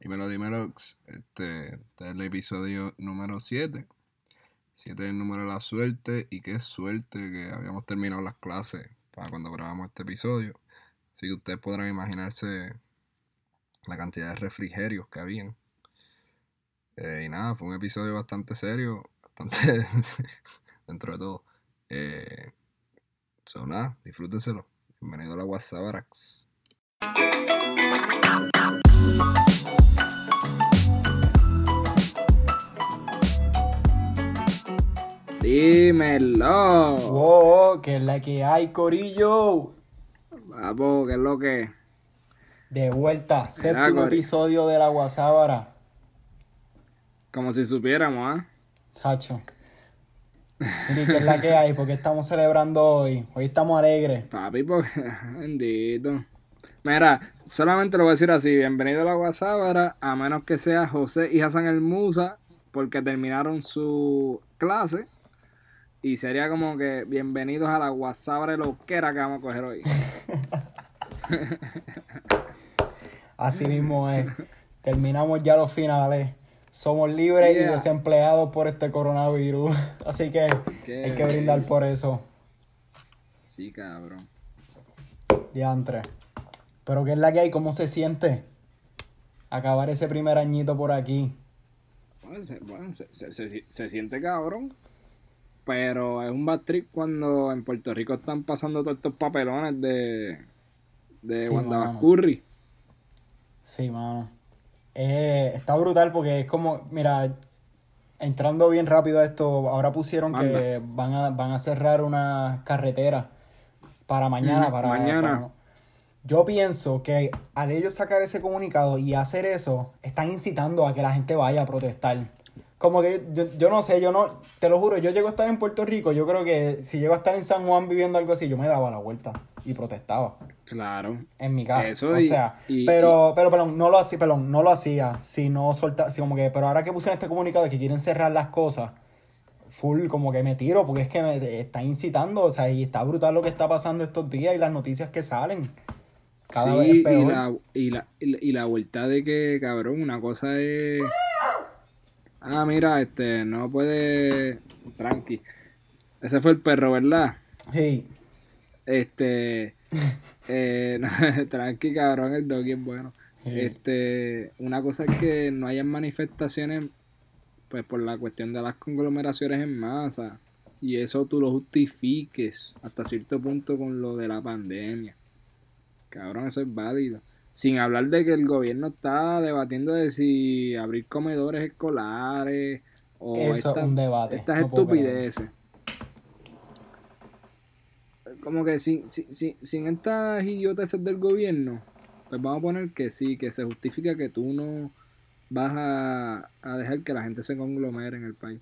Dímelo, dímelo. Este, este es el episodio número 7. 7 es el número de la suerte. Y qué suerte que habíamos terminado las clases para cuando grabamos este episodio. Así que ustedes podrán imaginarse la cantidad de refrigerios que habían. Eh, y nada, fue un episodio bastante serio. Bastante dentro de todo. Eh, so, nada, disfrútenselo. Bienvenido a la WhatsApp Dímelo. Wow, que es la que hay, Corillo. Vamos, ¿qué es lo que? De vuelta, Mira, séptimo Cori- episodio de la Guasábara. Como si supiéramos, ¿ah? Chacho. Mire, que es la que hay, porque estamos celebrando hoy. Hoy estamos alegres. Papi, porque. Bendito. Mira, solamente lo voy a decir así: bienvenido a la Guasábara, a menos que sea José y Hassan el Musa, porque terminaron su clase. Y sería como que bienvenidos a la Guasábara loquera que vamos a coger hoy. Así mismo es. Terminamos ya los finales. Somos libres y desempleados por este coronavirus. Así que Qué hay que brindar por eso. Sí, cabrón. Diantre. Pero ¿qué es la que hay? ¿Cómo se siente? Acabar ese primer añito por aquí. Bueno, se, bueno, se- se- se- se siente cabrón. Pero es un bad trip cuando en Puerto Rico están pasando todos estos papelones de, de Sí, Wanda. Bascurri. Sí, mano. Eh, está brutal porque es como, mira, entrando bien rápido a esto, ahora pusieron que van a, van a cerrar una carretera para mañana. Para, mañana. para- Yo pienso que al ellos sacar ese comunicado y hacer eso, están incitando a que la gente vaya a protestar. Como que yo, yo no sé, yo no, te lo juro, yo llego a estar en Puerto Rico, yo creo que si llego a estar en San Juan viviendo algo así, yo me daba la vuelta y protestaba Claro. en mi casa. Eso o y- sea, y- pero, pero, perdón, no lo hacía, perdón, no lo hacía, si no solta, si como que, pero ahora que pusieron este comunicado de que quieren cerrar las cosas, full, como que me tiro, porque es que me está incitando, o sea, y está brutal lo que está pasando estos días y las noticias que salen. Cada sí, vez peor. y, la, y, la, y la vuelta de que, cabrón, una cosa es... Ah, mira, este, no puede... Tranqui. Ese fue el perro, ¿verdad? Sí, Este... eh, no, tranqui, cabrón, el doggy es bueno. Este, una cosa es que no hayan manifestaciones, pues por la cuestión de las conglomeraciones en masa. Y eso tú lo justifiques hasta cierto punto con lo de la pandemia. Cabrón, eso es válido. Sin hablar de que el gobierno está debatiendo de si abrir comedores escolares o eso esta- es un debate. estas no estupideces. Como que sin, sin, sin, sin estas idioteces del gobierno, pues vamos a poner que sí, que se justifica que tú no vas a, a dejar que la gente se conglomere en el país.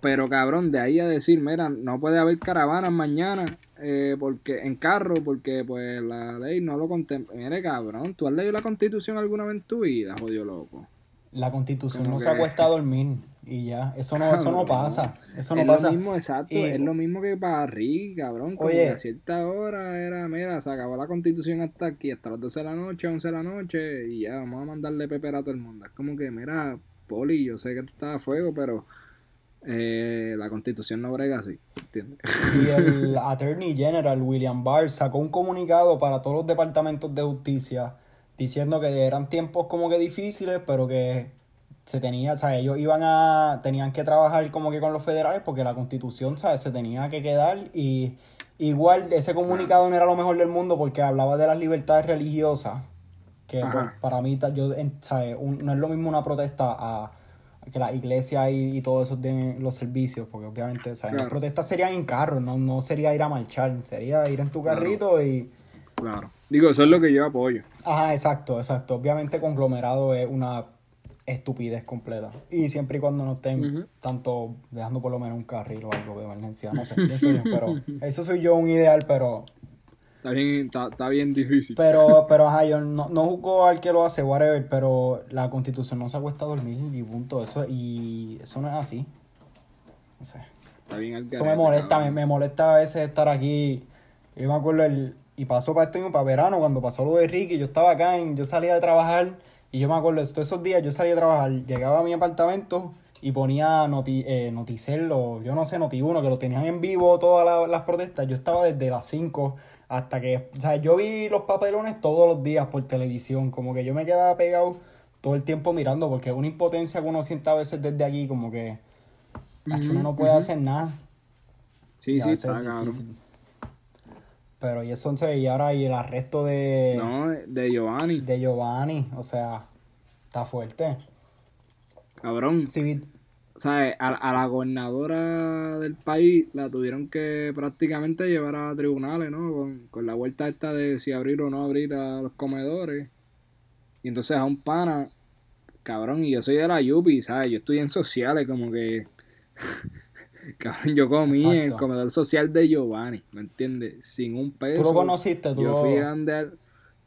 Pero cabrón, de ahí a decir, mira, no puede haber caravanas mañana eh, porque en carro, porque pues la ley no lo contempla. Mire, cabrón, ¿tú has leído la constitución alguna vez en tu vida, jodido loco? La constitución Como no se acuesta a dormir y ya, eso no, eso no pasa, eso no es pasa. lo mismo, exacto, Y- es lo mismo que para Ricky, cabrón. Como Oye. que a cierta hora era, mira, se acabó la constitución hasta aquí, hasta las 12 de la noche, 11 de la noche, y ya, vamos a mandarle pepera a todo el mundo. Es como que, mira, Poli, yo sé que tú estás a fuego, pero eh, la constitución no brega así, ¿entiendes? Y el Attorney General William Barr sacó un comunicado para todos los departamentos de justicia diciendo que eran tiempos como que difíciles, pero que se tenía, o sea, ellos iban a, tenían que trabajar como que con los federales porque la constitución, ¿sabes? Se tenía que quedar y igual ese comunicado no era lo mejor del mundo porque hablaba de las libertades religiosas, que pues, para mí, yo, ¿sabes? Un- no es lo mismo una protesta a que la iglesia y, y todo eso den los servicios, porque obviamente, ¿sabes? Las Claro. protestas serían en carro, no, no sería ir a marchar, sería ir en tu Claro. carrito y... Claro. Digo, eso es lo que yo apoyo. Ajá, exacto, exacto. Obviamente conglomerado es una estupidez completa. Y siempre y cuando no estén tanto dejando por lo menos un carril o algo de emergencia, no sé, eso yo, pero eso soy yo un ideal, pero Está bien, está, está bien difícil. pero pero ajá, yo no, no juzgo al que lo hace, whatever, pero la constitución no se acuesta a dormir y punto, eso y eso no es así. No sé. Está bien al Eso me molesta, me, me molesta a veces estar aquí. Yo me acuerdo el, y pasó para esto para verano, cuando pasó lo de Ricky, yo estaba acá, en, yo salía de trabajar y yo me acuerdo, todos esos días yo salía de trabajar, llegaba a mi apartamento y ponía noti, eh, Noticelo, yo no sé, Noti1, que lo tenían en vivo todas las protestas. Yo estaba desde las 5 hasta que, o sea, yo vi los papelones todos los días por televisión, como que yo me quedaba pegado todo el tiempo mirando, porque es una impotencia que uno siente a veces desde aquí, como que uno no puede hacer nada. Sí, sí, está Pero y eso entonces, y ahora y el arresto de... No, de Giovanni. De Giovanni, o sea, está fuerte. Cabrón. Sí, o sea, a, la gobernadora del país la tuvieron que prácticamente llevar a tribunales, ¿no? Con, la vuelta esta de si abrir o no abrir a los comedores. Y entonces a un pana, cabrón, y yo soy de la Yupi, ¿sabes? Yo estoy en sociales, como que. cabrón, yo comí en el comedor social de Giovanni, ¿me entiendes? Sin un peso. ¿Tú lo conociste? ¿Tú yo fui a andar.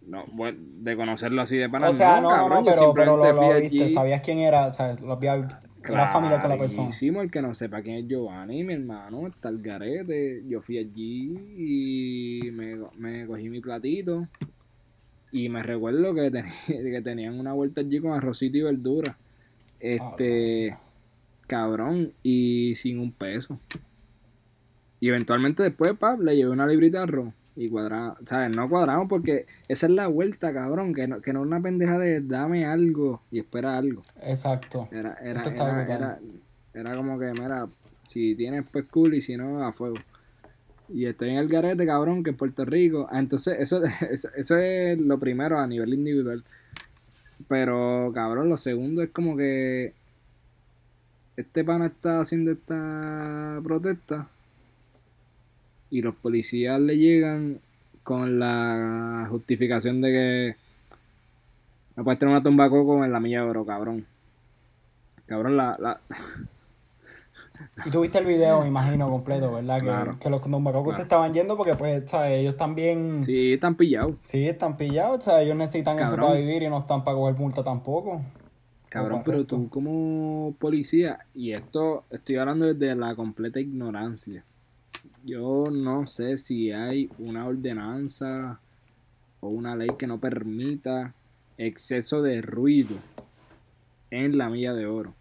No, bueno, de conocerlo así de pana. O sea, no, no, no, pero, pero lo, lo viste, sabías quién era, o sea, lo había la familia con la persona. el que no sepa quién es Giovanni, mi hermano, está el garete. Yo fui allí y me, cogí mi platito. Y me recuerdo que, que tenían una vuelta allí con arrocito y verdura. Este. Ah, cabrón. Y sin un peso. Y eventualmente después, pap, le llevé una librita de arroz y cuadramos, ¿sabes? No cuadramos porque esa es la vuelta, cabrón, que no, que no es una pendeja de dame algo y espera algo. Exacto. Era, era, era, era, como que, mira, si tienes pues cool y si no, a fuego. Y estoy en el garete, cabrón, que en Puerto Rico. Ah, entonces, eso, eso, eso es lo primero a nivel individual. Pero, cabrón, lo segundo es como que este pana está haciendo esta protesta y los policías le llegan con la justificación de que no puedes tener una tumba coco en la milla de oro, cabrón. Cabrón, la... la... Y tuviste el video, me imagino, completo, ¿verdad? Que, que los tumbacocos se estaban yendo porque, pues, ¿sabes? Ellos también... Sí, están pillados. Sí, están pillados, sea, Ellos necesitan eso para vivir y no están para coger multa tampoco. Cabrón, pero tú como policía, y esto estoy hablando desde la completa ignorancia. Yo no sé si hay una ordenanza o una ley que no permita exceso de ruido en la milla de oro.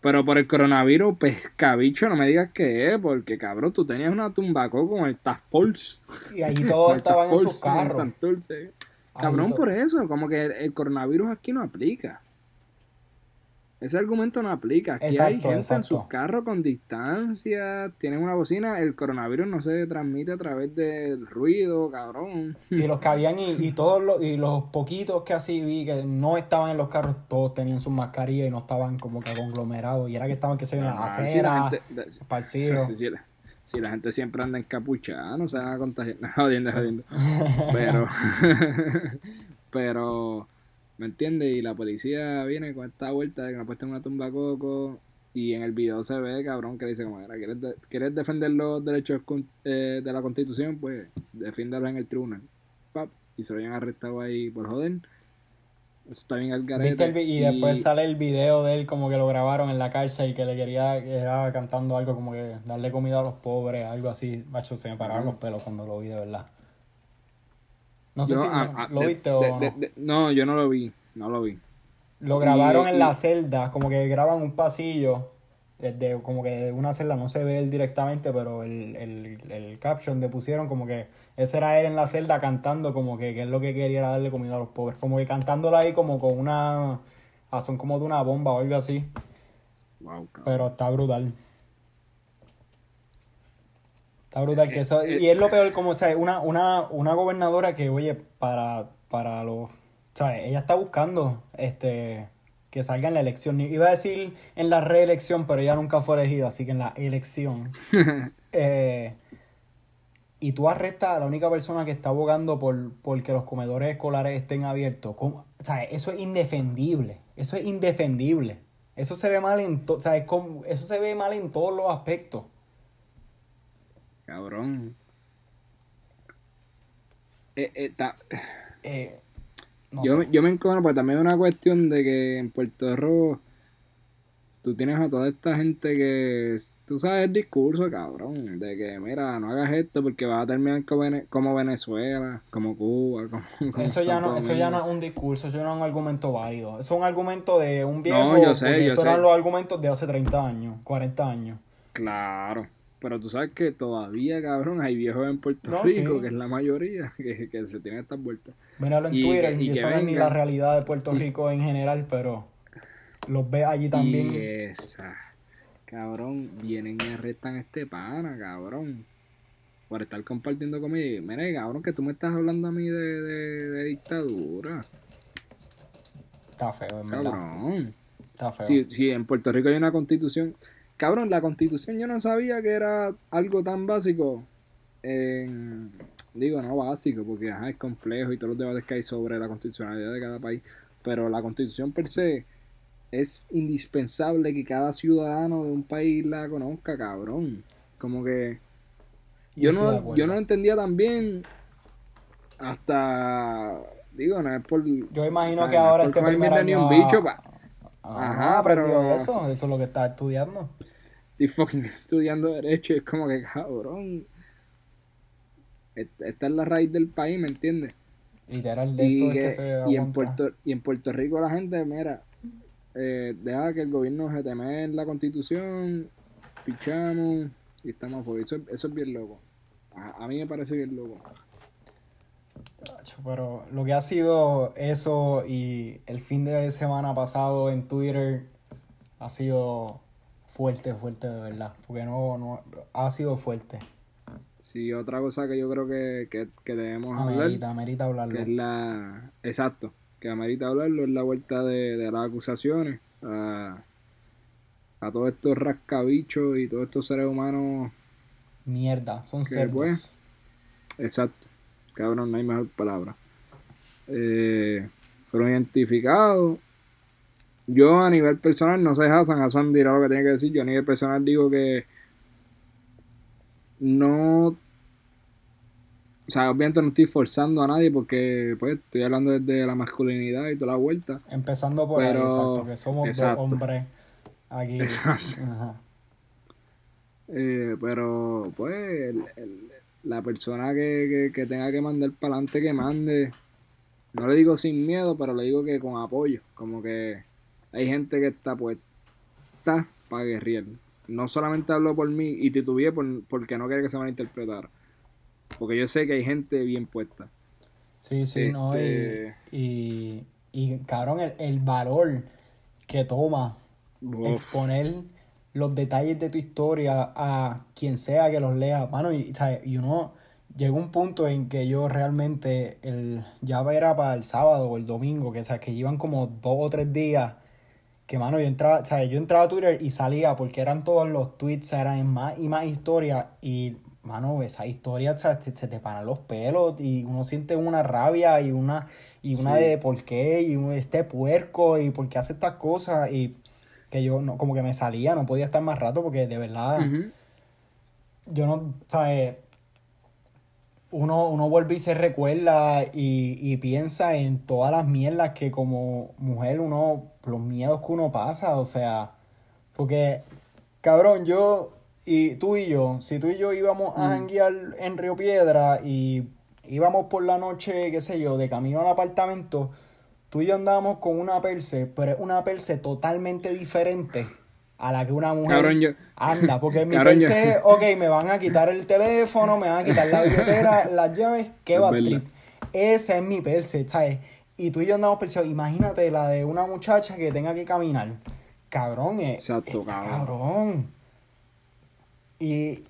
Pero por el coronavirus, pescabicho, no me digas que es, porque cabrón, tú tenías una tumbaco con el Task Force. Y ahí todos estaban en sus carros. Cabrón, por eso, como que el coronavirus aquí no aplica. Ese argumento no aplica. Aquí hay gente en sus carros con distancia, tienen una bocina, el coronavirus no se transmite a través del ruido, cabrón. Y los que habían, y, todos los, y los poquitos que así vi que no estaban en los carros, todos tenían sus mascarillas y no estaban como que conglomerados. Y era que estaban que se en la acera, esparcidos. Si, la gente siempre anda encapuchada, no se van a contagiar. jodiendo, jodiendo. Pero, pero ¿Me entiendes? Y la policía viene con esta vuelta de que puedes tener una tumba coco. Y en el video se ve, cabrón, que dice como, ¿quieres, ¿quieres defender los derechos eh, de la constitución? Pues defiéndalos en el tribunal. Pap, y se lo habían arrestado ahí por joder. Eso está bien al garete. y, después sale el video de él como que lo grabaron en la cárcel que le quería, era cantando algo como que darle comida a los pobres, algo así. Macho, se me pararon los pelos cuando lo vi de verdad. No sé si lo viste o no. no, yo no lo vi, no lo vi. Lo grabaron en la celda, como que graban un pasillo, desde como que de una celda no se ve él directamente, pero el, el, el caption le pusieron como que ese era él en la celda cantando como que, que es lo que quería era darle comida a los pobres, como que cantándola ahí como con una, a son como de una bomba o algo así. Wow, pero está brutal. Está brutal que eso. Y es lo peor, como, sea, una, una, una gobernadora que, oye, para, para los. O ella está buscando este que salga en la elección. Iba a decir en la reelección, pero ella nunca fue elegida, así que en la elección. eh, y tú arrestas a la única persona que está abogando por, por que los comedores escolares estén abiertos. O sea, eso es indefendible. Eso es indefendible. Eso se ve mal en o sea, eso se ve mal en todos los aspectos. Cabrón. Eh, eh, eh, yo, yo, me encono porque también es una cuestión de que en Puerto Rico tú tienes a toda esta gente que, tú sabes el discurso, cabrón, de que, mira, no hagas esto porque vas a terminar como Venezuela, como Cuba, como... eso, ya no, eso ya no es un discurso, eso no es un argumento válido. Eso es un argumento de un viejo, no, yo sé, yo eran los argumentos de hace 30 años, 40 años. Claro, pero tú sabes que todavía, cabrón, hay viejos en Puerto Rico, que es la mayoría, que, que se tienen estas vueltas. Míralo en Twitter, y, eso no es ni la realidad de Puerto Rico en general, pero los ve allí también. Y esa, cabrón, vienen y arrestan a este pana, cabrón. Por estar compartiendo conmigo. Mira, cabrón, que tú me estás hablando a mí de, de, dictadura. Está feo, en Cabrón. Está feo. Sí, sí, en Puerto Rico hay una constitución Cabrón, la constitución yo no sabía que era algo tan básico. digo, no básico, porque es complejo y todos los debates que hay sobre la constitucionalidad de cada país. Pero la constitución per se es indispensable que cada ciudadano de un país la conozca, cabrón. Como que yo no, yo no lo entendía tan bien hasta digo, no es por Yo imagino que ahora este primer año un bicho, Ajá, pero eso, eso es lo que está estudiando estoy fucking estudiando derecho es como que cabrón. Esta es la raíz del país, ¿me entiendes? Literal, de eso es que se y en Puerto Y en Puerto Rico la gente, mira, eh, deja que el gobierno se teme en la constitución, pichamos y estamos fuera. Eso, eso es bien loco. A, mí me parece bien loco. Pero lo que ha sido eso y el fin de semana pasado en Twitter ha sido fuerte, fuerte de verdad. Porque no, no ha sido fuerte. Sí, otra cosa que yo creo que, que, debemos amerita, hablar. Amerita hablarlo. Que es la. Exacto. Que amerita hablarlo es la vuelta de, de las acusaciones a, a todos estos rascabichos y todos estos seres humanos. Mierda, son cerdos. Pues, exacto. Cabrón, no hay mejor palabra. Eh, fueron identificados yo a nivel personal, no sé Hassan, Hassan dirá lo que tiene que decir, yo a nivel personal digo que no... O sea, obviamente no estoy forzando a nadie porque pues estoy hablando desde la masculinidad y toda la vuelta. Empezando por ahí, exacto, que somos dos hombres aquí. Eh, pero pues la persona que, que tenga que mandar para adelante que mande. No le digo sin miedo, pero le digo que con apoyo. Como que hay gente que está puesta para guerrear. No solamente hablo por mí y titubeé por, porque no quiere que se malinterpretara. Porque yo sé que hay gente bien puesta. Sí, sí, no. Y, este, y, y, cabrón, el, valor que toma exponer los detalles de tu historia a quien sea que los lea. Mano, y, y uno llegó un punto en que yo realmente, el, ya era para el sábado o el domingo, que, o sea, que iban como dos o tres días que mano, yo entraba, o sea, yo entraba a Twitter y salía porque eran todos los tweets, eran más y más historias y mano, esa historia se te paran los pelos y uno siente una rabia y una y una de por qué y este puerco y por qué hace estas cosas y que yo no, como que me salía, no podía estar más rato porque de verdad yo no, ¿sabes? uno, uno vuelve y se recuerda y, y, piensa en todas las mierdas que como mujer uno, los miedos que uno pasa, o sea, porque, cabrón, yo y tú y yo, si tú y yo íbamos a janguear en Río Piedra y íbamos por la noche, qué sé yo, de camino al apartamento, tú y yo andábamos con una perse, pero una perse totalmente diferente a la que una mujer anda. Porque mi pensé, ok, me van a quitar el teléfono, me van a quitar la billetera, las llaves, qué va trip. Ese es mi perse, ¿sabes? Y tú y yo andamos perseguidos. Imagínate la de una muchacha que tenga que caminar. Cabrón, es. Exacto, cabrón. cabrón. Y.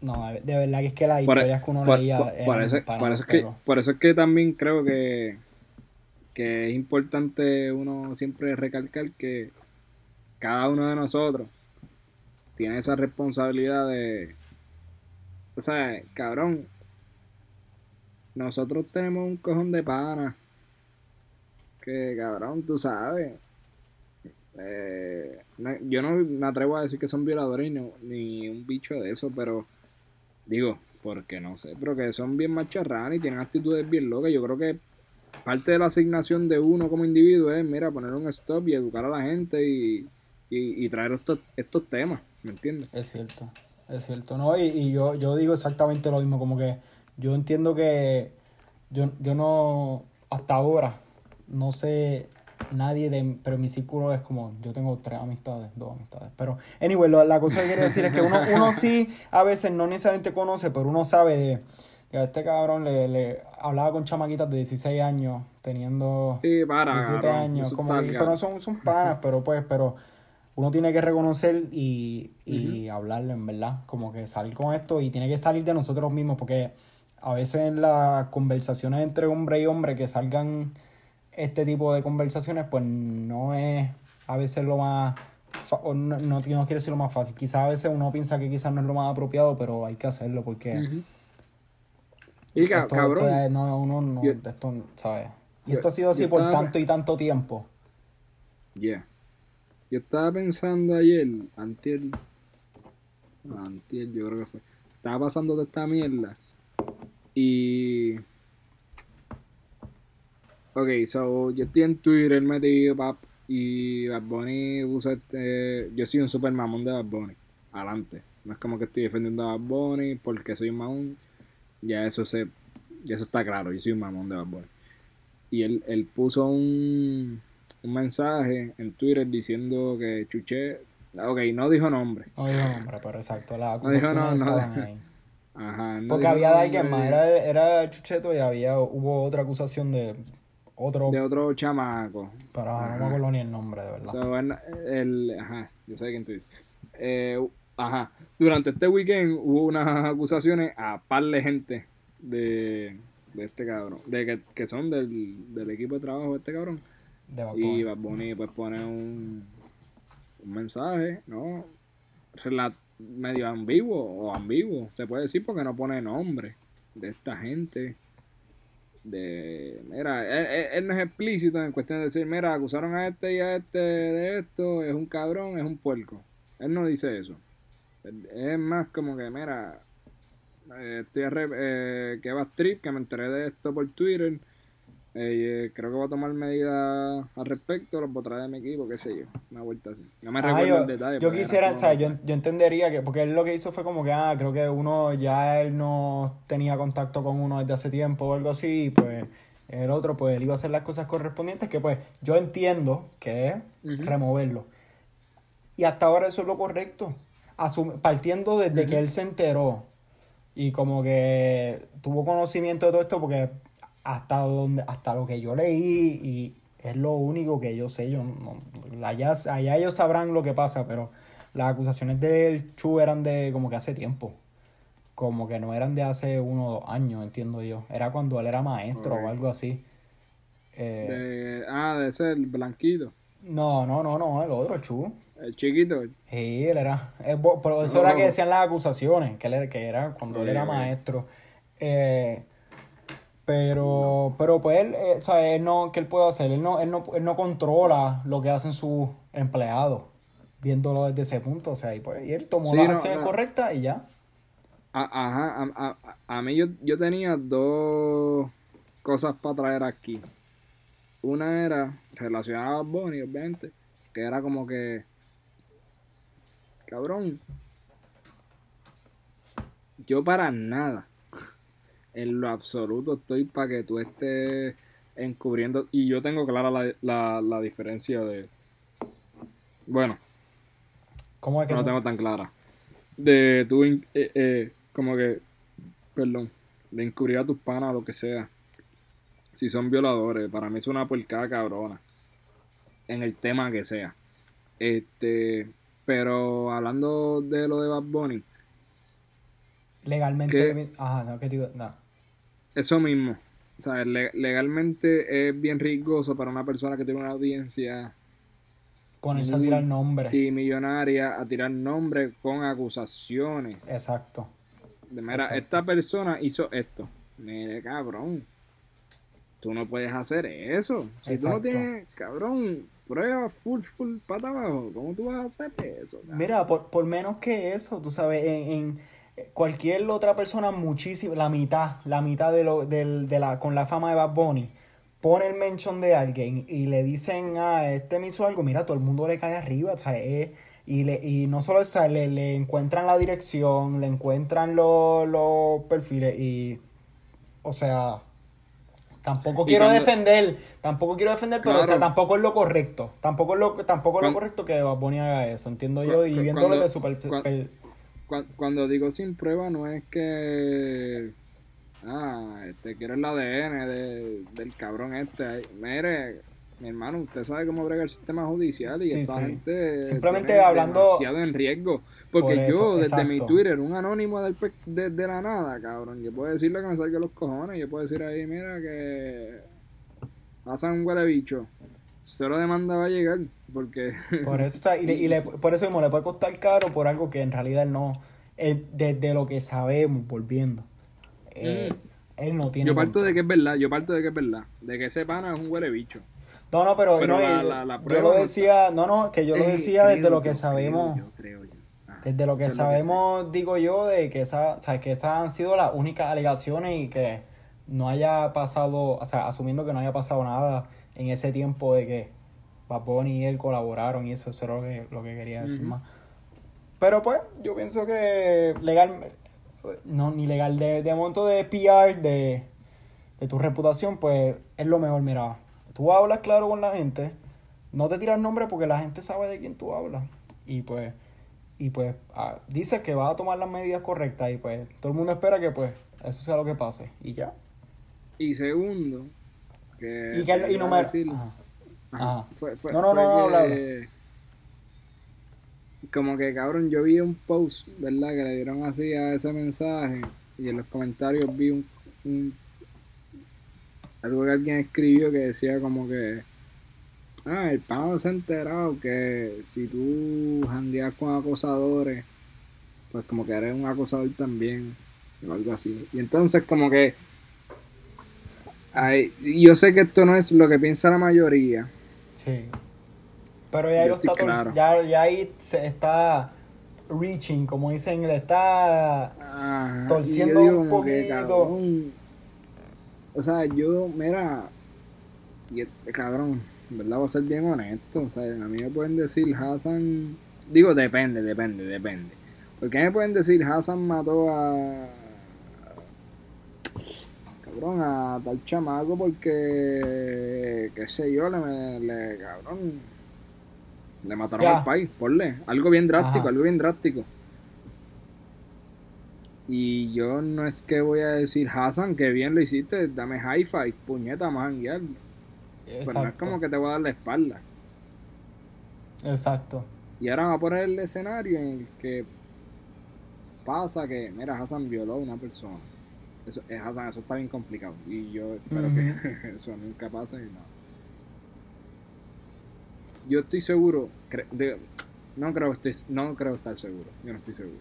No, de verdad que es que las e- historias que uno leía. Por, eso, es que, por eso es que también creo que. Que es importante uno siempre recalcar que cada uno de nosotros tiene esa responsabilidad de. O sea, cabrón. Nosotros tenemos un cojón de pana. Que cabrón, tú sabes. Eh, yo no me atrevo a decir que son violadores ni, ni un bicho de eso, pero digo, porque no sé, pero que son bien macharranes y tienen actitudes bien locas. Yo creo que parte de la asignación de uno como individuo es, mira, poner un stop y educar a la gente y y, traer estos, estos temas, ¿me entiendes? Es cierto, es cierto, ¿no? Y, y yo, yo digo exactamente lo mismo, como que yo entiendo que yo, yo no, hasta ahora, no sé nadie de, pero mi círculo es como, yo tengo tres amistades, dos amistades, pero, anyway, la cosa que quería decir es que uno, uno sí, a veces no necesariamente conoce, pero uno sabe de, que este cabrón le, le hablaba con chamaquitas de 16 años, teniendo sí, para, 17 años, como que, pero son, son panas, pero pues, pero uno tiene que reconocer y, y hablarle, en verdad, como que salir con esto y tiene que salir de nosotros mismos, porque a veces en las conversaciones entre hombre y hombre que salgan este tipo de conversaciones, pues no es a veces lo más, no, no, quiere decir lo más fácil, quizás a veces uno piensa que quizás no es lo más apropiado, pero hay que hacerlo porque... Y cabrón. no, uno no, esto, ¿sabes? Y esto ha sido así por tanto y tanto tiempo. Yeah. Yo estaba pensando ayer, antier, antier yo creo que fue, estaba pasando de esta mierda y. Ok, so yo estoy en Twitter metido, pap, y Bad Bunny usa este. Yo soy un super mamón de Bad Bunny. Adelante. No es como que estoy defendiendo a Bad Bunny porque soy un mamón. Ya eso se. Ya eso está claro. Yo soy un mamón de Bad Bunny. Y él, él puso un, un mensaje en Twitter diciendo que Chuché. Ok, no dijo nombre. No dijo nombre, pero exacto. La no dijo no, no, Ajá, Porque había de alguien más, era, era Chucheto y había, hubo otra acusación de otro... De otro chamaco. Pero no me acuerdo ni el nombre, de verdad. el, ajá, yo sé quién tú dices. Eh, ajá, durante este weekend hubo unas acusaciones a par de gente de, de este cabrón, de que, que son del, del, equipo de trabajo de este cabrón. De y Bad Bunny pues pone un, un mensaje, ¿no? medio ambiguo o ambiguo, se puede decir porque no pone nombre de esta gente. De, mira, él, no es explícito en cuestión de decir, mira, acusaron a este y a este de esto, es un cabrón, es un puerco. Él no dice eso. Es más como que, mira, eh, estoy a eh, que va a strip, que me enteré de esto por Twitter eh, creo que voy a tomar medidas al respecto, los traer de mi equipo, qué sé yo, una vuelta así. No me ah, recuerdo el detalle. Yo quisiera, o yo, yo, entendería que, porque él lo que hizo fue como que, ah, creo que uno ya él no tenía contacto con uno desde hace tiempo o algo así, y pues el otro, pues él iba a hacer las cosas correspondientes, que pues yo entiendo que es removerlo. Y hasta ahora eso es lo correcto, partiendo desde que él se enteró y como que tuvo conocimiento de todo esto, porque hasta donde hasta lo que yo leí y es lo único que yo sé yo no, allá, allá ellos sabrán lo que pasa pero las acusaciones del Chu eran de como que hace tiempo. Como que no eran de hace uno o dos años entiendo yo. Era cuando él era maestro o algo así. Eh, ah de ser blanquito no no no no el otro Chu el chiquito sí él era pero eso era que decían las acusaciones que él que era cuando él era maestro eh, pero, pero pues él, eh, o sea, él no, ¿qué él puede hacer? Él no, él no, él no controla lo que hacen sus empleados, viéndolo desde ese punto, o sea, y, pues, y él tomó las acciones correctas y ya. Ajá, a, a, a, mí yo, yo tenía dos cosas para traer aquí. Una era relacionada a Bonnie, obviamente, que era como que, cabrón, yo para nada en lo absoluto estoy para que tú estés encubriendo. Y yo tengo clara la, la, diferencia de. Bueno. ¿Cómo es que no, tengo tan clara? De tú, eh, eh, como que. Perdón. De encubrir a tus panas o lo que sea. Si son violadores. Para mí es una puercada cabrona. En el tema que sea. Este. Pero hablando de lo de Bad Bunny. Legalmente. ajá, no, que digo. No. Eso mismo. Legalmente es bien riesgoso para una persona que tiene una audiencia. Ponerse a tirar nombre. Y millonaria a tirar nombre con acusaciones. Exacto. De mira, esta persona hizo esto. Mire, cabrón. Tú no puedes hacer eso. Si tú no tienes, cabrón, prueba full, full, pata abajo. ¿Cómo tú vas a hacer eso? Mira, por, por menos que eso, tú sabes, en cualquier otra persona muchísimo, la mitad, la mitad de lo, del, de la, con la fama de Bad Bunny, pone el mention de alguien y le dicen, ah, este me hizo algo, mira, todo el mundo le cae arriba, o sea, es- y, le, y no solo eso, le, le encuentran la dirección, le encuentran los, los perfiles y, o sea, tampoco quiero cuando- defender, tampoco quiero defender, pero o sea, tampoco es lo correcto, tampoco es lo, tampoco es lo Cuando- correcto que Bad Bunny haga eso, entiendo yo, y viéndolo cuando- de su per- cuan- per- Cu- Cuando digo sin prueba no es que ah, este quiero el ADN de- del cabrón este. Mire, mi hermano, usted sabe cómo brega el sistema judicial y Sí, esta sí. gente Simplemente hablando- demasiado en riesgo. Porque Por eso, yo, desde exacto. mi Twitter, un anónimo del de, de la nada, cabrón, yo puedo decirle que me salga los cojones, yo puedo decir ahí, mira que pasan un huele bicho. Cero demanda va a llegar, porque Por eso está, y, le- y le- por eso mismo le puede costar caro por algo que en realidad él no, él, desde lo que sabemos, volviendo, eh, él no tiene yo parto control. de que es verdad, yo parto de que es verdad, de que ese pana es un huele bicho. No, no, pero, Pero no, la- la- la yo lo decía, no, no, que yo lo Eh, decía desde creo lo que yo, sabemos, creo yo, creo yo. Ah, desde lo que lo sabemos, digo yo, de que, esa, o sea, que esas han sido las únicas alegaciones y que no haya pasado, o sea, asumiendo que no haya pasado nada en ese tiempo de que Bad Bunny y él colaboraron y eso, eso era lo que, lo que quería decir más. Pero pues, yo pienso que legal, no, ni legal, de, de monto de PR, de, de tu reputación, pues es lo mejor, mira. Tú hablas claro con la gente, no te tiras nombre porque la gente sabe de quién tú hablas. Y pues, y pues, ah, dices que vas a tomar las medidas correctas y pues todo el mundo espera que pues eso sea lo que pase. Y ya. Y segundo, que. Y, que, y no me... Ajá. Fue, fue, No, no, fue no, no, que-. Como que cabrón, yo vi un post, ¿verdad? Que le dieron así a ese mensaje. Y en los comentarios vi un, un- algo que alguien escribió que decía como que. Ah, el pana se ha enterado que si tú jandeas con acosadores, pues como que eres un acosador también. O algo así. Y entonces como que. Ay, yo sé que esto no es lo que piensa la mayoría. Sí. Pero ya ahí, Yo lo está estoy tor- claro. ya, ya ahí se está reaching, como dicen, le está... Ajá, Torciendo un que, poquito. cabrón, o sea, yo, mira, y el- cabrón, en verdad voy a ser bien honesto, o sea, a mí me pueden decir Hassan, digo, depende, depende, depende. Porque me pueden decir Hassan mató a, cabrón, a tal chamaco porque, qué sé yo, le, le cabrón, le mataron Ya. al país, ponle, algo bien drástico, Ajá. algo bien drástico. Y yo no es que voy a decir, Hassan, que bien lo hiciste, dame high five, puñeta, más janguear. Pues no es como que te voy a dar la espalda. Exacto. Y ahora va a poner el escenario en el que pasa que, mira, Hassan violó a una persona. Eso, eh, Hassan, eso está bien complicado. Y yo espero que eso nunca pase. y no. Yo estoy seguro, cre- de- no, creo, estoy, no creo estar seguro. Yo no estoy seguro.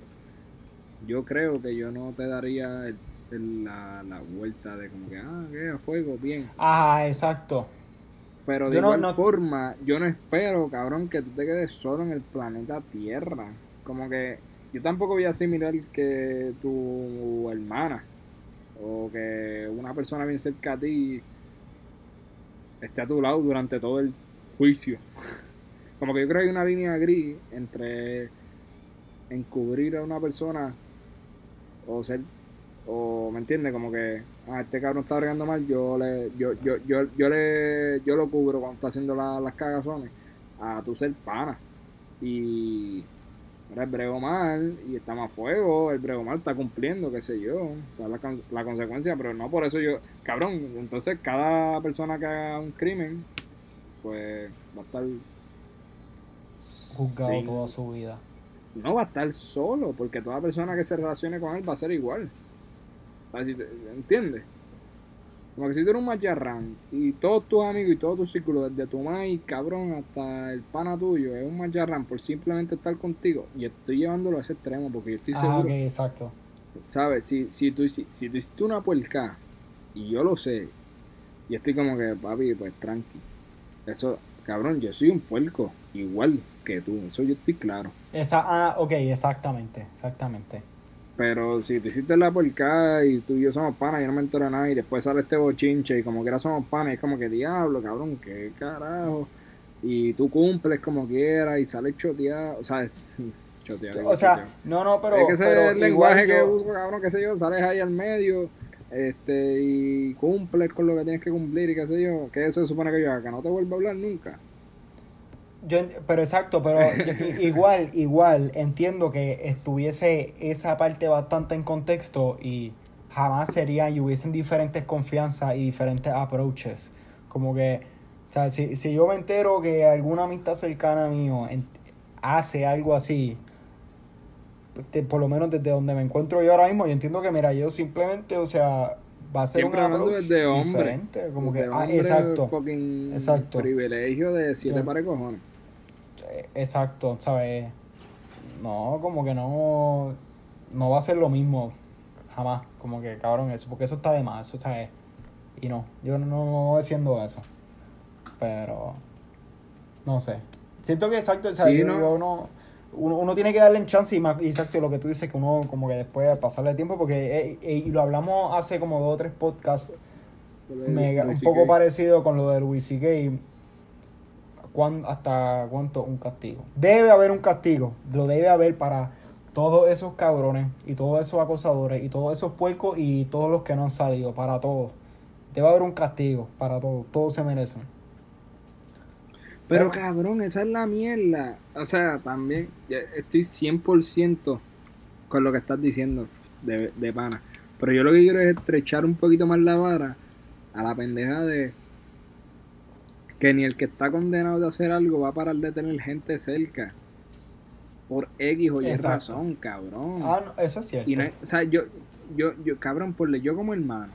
Yo creo que yo no te daría el- el- la, la vuelta de como que, ah, que a fuego, bien. Ah, exacto. Pero de Yo no- igual no- forma, yo no espero, cabrón, que tú te quedes solo en el planeta Tierra. Como que yo tampoco voy a asimilar que tu hermana o que una persona bien cerca a ti esté a tu lado durante todo el juicio. Como que yo creo que hay una línea gris entre encubrir a una persona o ser o me entiende como que ah, este cabrón está regando mal yo le yo yo yo, yo le yo lo cubro cuando está haciendo la- las cagazones a tu ser pana y ahora el brego mal y está más fuego el brego mal está cumpliendo qué sé yo o sea, la, la consecuencia pero no por eso yo cabrón entonces cada persona que haga un crimen pues va a estar Juzgado sin- toda su vida. No va a estar solo, porque toda persona que se relacione con él va a ser igual. Si te- ¿Entiendes? Como que si tú eres un macharrán y todos tus amigos y todos tus círculos, desde tu y cabrón hasta el pana tuyo, es un macharrán por simplemente estar contigo, y estoy llevándolo a ese extremo porque yo estoy Ah, seguro, ok, exacto. ¿sabes? Si, si, tú, si, si tú hiciste una puerca y yo lo sé, y estoy como que, papi, pues tranqui. Eso, cabrón, yo soy un puerco, igual que tú, eso yo estoy claro. Esa, ah, ok, exactamente, exactamente. Pero si tú hiciste la porcada y tú y yo somos panas, yo no me entero de nada, y después sale este bochinche y como quiera somos panas, es como que diablo, cabrón, qué carajo. Y tú cumples como quieras y sales choteado, o sea, choteado. O sea, no, no, pero. Es que ese pero es el lenguaje que uso, cabrón, qué sé yo, sales ahí al medio este y cumples con lo que tienes que cumplir y qué sé yo, que eso se supone que yo haga, que no te vuelva a hablar nunca. Yo pero exacto, pero yo- igual, igual entiendo que estuviese esa parte bastante en contexto y jamás serían y hubiesen diferentes confianzas y diferentes approaches. Como que, o sea, si, si yo me entero que alguna amistad cercana mío en- hace algo así, de- por lo menos desde donde me encuentro yo ahora mismo, yo entiendo que, mira, yo simplemente, o sea, va a ser Siempre un approach desde hombre. diferente. Como que, Desde ah, hombre, exacto. fucking exacto. privilegio de siete Sí. pares cojones. Exacto, ¿sabes? No, como que no, no va a ser lo mismo, jamás, como que cabrón eso, porque eso está de más, eso ¿sabes? Y no, yo no, no defiendo eso, pero no sé. Siento que exacto, o sea, Sí, yo, no. yo no- uno, uno tiene que darle en chance y más, y exacto lo que tú dices, que uno como que después de pasarle tiempo, porque, eh, eh, y lo hablamos hace como dos o tres podcasts, mega- un poco parecido con lo de Luis C.K. ¿Cuán- ¿Hasta cuánto? Un castigo. Debe haber un castigo. Lo debe haber para todos esos cabrones y todos esos acosadores y todos esos puercos y todos los que no han salido. Para todos. Debe haber un castigo para todos. Todos se merecen. Pero Pero- cabrón, esa es la mierda. O sea, también estoy 100% con lo que estás diciendo de, de pana. Pero yo lo que quiero es estrechar un poquito más la vara a la pendeja de que ni el que está condenado de hacer algo va a parar de tener gente cerca. Por X o Y Exacto. razón, cabrón. Ah, no, eso es cierto. Y no o sea, yo, yo, yo, cabrón, por yo como hermano.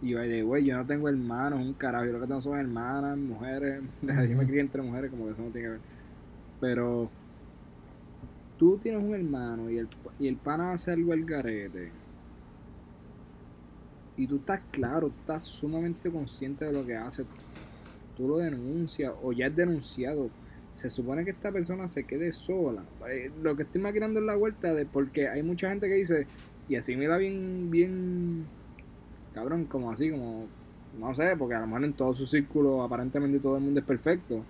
Y the way, yo no tengo hermanos, un carajo. Yo lo que tengo son hermanas, mujeres. Yo me crié entre mujeres, como que eso no tiene que ver. Pero tú tienes un hermano y el, y el pana hace algo al garete. Y tú estás claro, tú estás sumamente consciente de lo que hace. Tú lo denuncias o ya es denunciado. Se supone que esta persona se quede sola. Eh, Lo que estoy maquinando es la vuelta de porque hay mucha gente que dice y así mira bien, bien cabrón, como así, como no sé, porque a lo mejor en todo su círculo aparentemente todo el mundo es perfecto.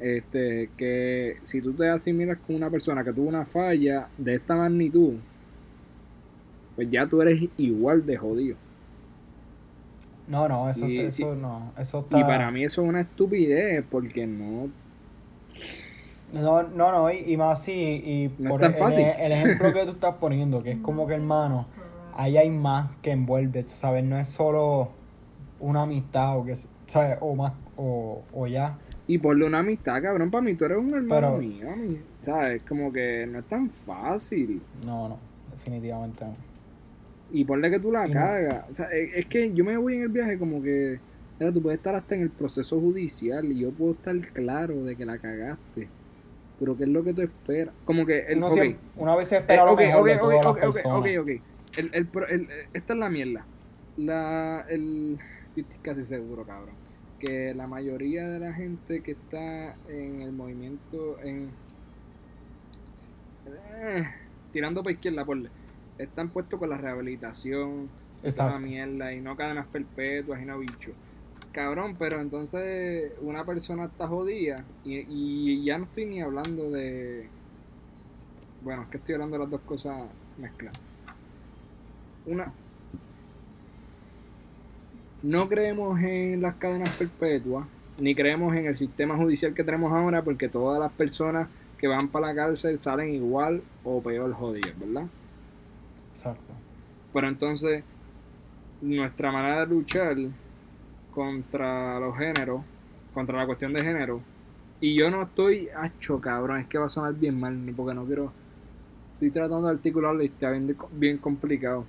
Este, que si tú te asimilas con una persona que tuvo una falla de esta magnitud, pues ya tú eres igual de jodido. No, no, eso, Y- eso no. Eso está... Y para mí eso es una estupidez, porque no. No, no, no, y, y más sí, y No es por tan el, fácil. el ejemplo que tú estás poniendo, que es como que hermano, ahí hay más que envuelve, tú sabes, no es solo una amistad o que, ¿sabes? O más, o, o ya. Y por una amistad, cabrón, para mí tú eres un hermano Pero- mío, ¿sabes? Como que no es tan fácil. No, no, definitivamente no. Y ponle que tú la Y no- cagas. O sea, es, que yo me voy en el viaje como que. Mira, tú puedes estar hasta en el proceso judicial y yo puedo estar claro de que la cagaste. Pero ¿qué es lo que tú esperas? Como que. El, Uno ok. siempre- una vez se Eh, espera lo ok, mejor ok, de ok, todas las ok, ok, personas. ok, ok. El, el, el- esta es la mierda. La, el, yo estoy casi seguro, cabrón. Que la mayoría de la gente que está en el movimiento, en. eh, tirando para izquierda, porle. Están puestos con la rehabilitación, Exacto. mierda, y no cadenas perpetuas y no bicho. Cabrón, pero entonces una persona está jodida y, y ya no estoy ni hablando de. Bueno, es que estoy hablando de las dos cosas mezcladas. Una. No creemos en las cadenas perpetuas, ni creemos en el sistema judicial que tenemos ahora, porque todas las personas que van para la cárcel salen igual o peor jodidas, ¿verdad? Exacto. Pero entonces, nuestra manera de luchar contra los géneros, contra la cuestión de género, y yo no estoy, hacho cabrón, es que va a sonar bien mal, porque no quiero, estoy tratando de articularlo y está bien, bien complicado,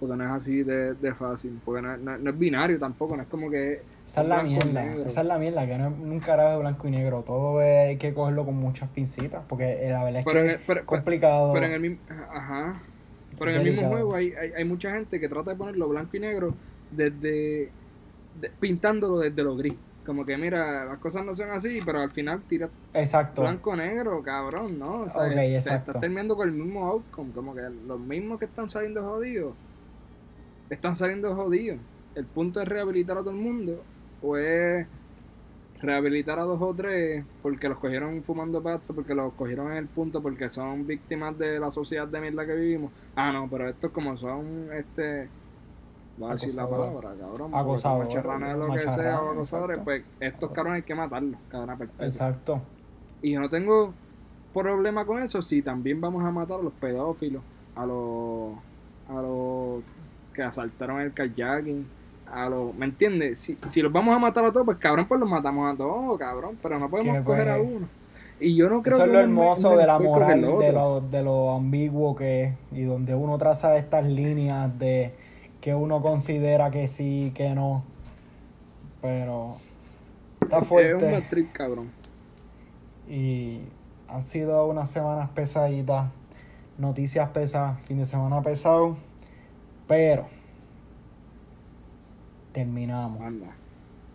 porque no es así de, de fácil, porque no, no- no es binario tampoco, no es como que... Esa es la mierda, esa es la mierda, que no es un carajo de blanco y negro, todo es- hay que cogerlo con muchas pincitas, porque eh, la verdad es Pero que en el- pero- es complicado. Pero en el mismo, ajá. Pero en el mismo juego hay, hay, hay mucha gente que trata de ponerlo blanco y negro desde de- pintándolo desde lo gris. Como que mira, las cosas no son así, pero al final tiras Exacto. blanco-negro, cabrón, ¿no? O sea, Ok, te exacto. estás terminando con el mismo outcome, como que los mismos que están saliendo jodidos, están saliendo jodidos. El punto es rehabilitar a todo el mundo, o es rehabilitar a dos o tres porque los cogieron fumando pasto, porque los cogieron en el punto, porque son víctimas de la sociedad de mierda que vivimos. Ah, no, pero estos como son, este... Voy a decir la palabra, cabrón. Acosadores, macharranes, lo que sea, o acosadores, exacto. pues estos cabrones hay que matarlos, cadena perpetua. Exacto. Y yo no tengo problema con eso si también vamos a matar a los pedófilos, a los, a los que asaltaron el kayaking, a los, ¿me entiendes? Si, si los vamos a matar a todos, pues cabrón, pues los matamos a todos, cabrón, pero no podemos coger a pues, uno. Y yo no creo Eso es que lo uno hermoso me- de la moral, de lo, de lo ambiguo que es, y donde uno traza estas líneas de que uno considera que sí, que no. Pero está Es un fuerte trip, cabrón. y han sido unas semanas pesaditas, noticias pesadas, fin de semana pesado, pero terminamos. Anda.